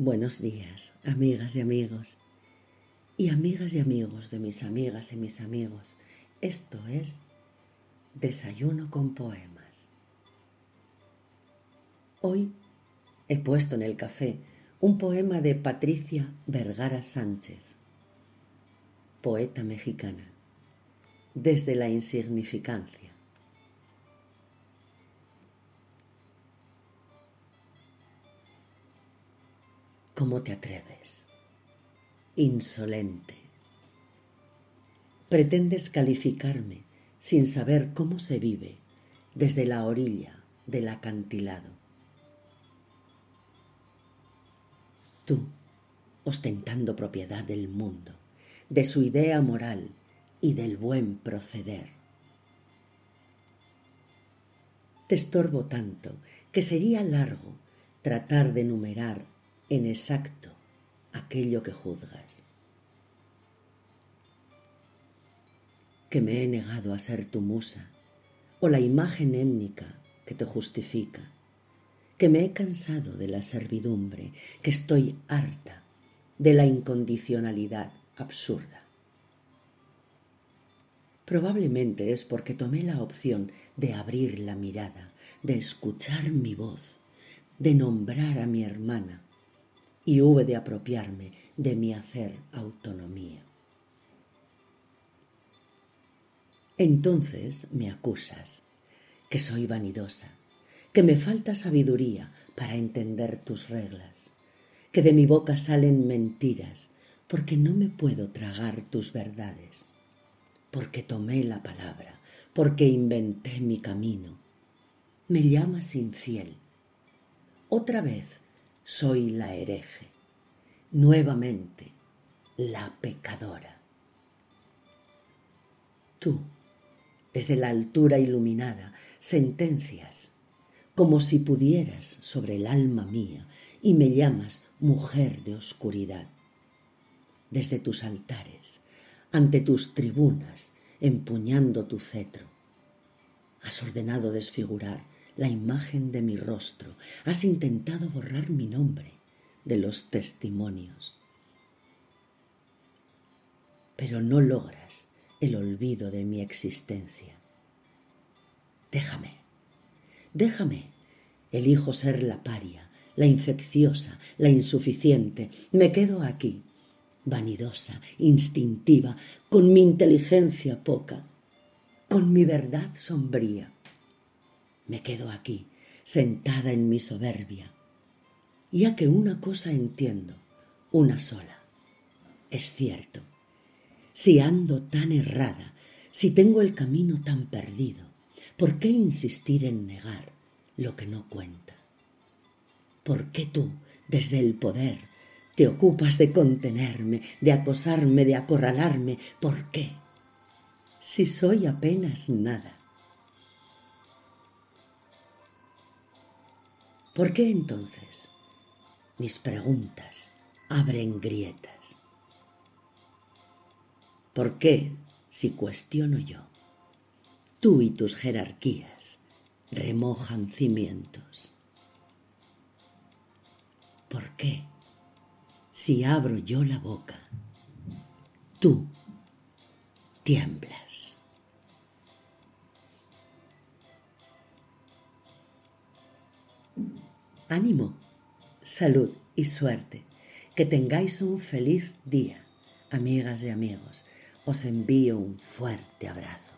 Buenos días, amigas y amigos. Y amigas y amigos de mis amigas y mis amigos. Esto es Desayuno con Poemas. Hoy he puesto en el café un poema de Patricia Vergara Sánchez, poeta mexicana, desde la insignificancia. ¿Cómo te atreves? Insolente. Pretendes calificarme sin saber cómo se vive desde la orilla del acantilado. Tú, ostentando propiedad del mundo, de su idea moral y del buen proceder. Te estorbo tanto que sería largo tratar de enumerar en exacto aquello que juzgas. Que me he negado a ser tu musa o la imagen étnica que te justifica, que me he cansado de la servidumbre, que estoy harta de la incondicionalidad absurda. Probablemente es porque tomé la opción de abrir la mirada, de escuchar mi voz, de nombrar a mi hermana y hube de apropiarme de mi hacer autonomía. Entonces me acusas que soy vanidosa, que me falta sabiduría para entender tus reglas, que de mi boca salen mentiras porque no me puedo tragar tus verdades, porque tomé la palabra, porque inventé mi camino. Me llamas infiel. Otra vez soy la hereje, nuevamente la pecadora. Tú, desde la altura iluminada, sentencias como si pudieras sobre el alma mía y me llamas mujer de oscuridad. Desde tus altares, ante tus tribunas, empuñando tu cetro, has ordenado desfigurar la imagen de mi rostro, has intentado borrar mi nombre de los testimonios. Pero no logras el olvido de mi existencia. Déjame, déjame, elijo ser la paria, la infecciosa, la insuficiente. Me quedo aquí, vanidosa, instintiva, con mi inteligencia poca, con mi verdad sombría me quedo aquí, sentada en mi soberbia, ya que una cosa entiendo, una sola. Es cierto, si ando tan errada, si tengo el camino tan perdido, ¿por qué insistir en negar lo que no cuenta? ¿Por qué tú, desde el poder, te ocupas de contenerme, de acosarme, de acorralarme? ¿Por qué? Si soy apenas nada ¿Por qué entonces mis preguntas abren grietas? ¿Por qué, si cuestiono yo, tú y tus jerarquías remojan cimientos? ¿Por qué, si abro yo la boca, tú tiemblas? Ánimo, salud y suerte. Que tengáis un feliz día, amigas y amigos. Os envío un fuerte abrazo.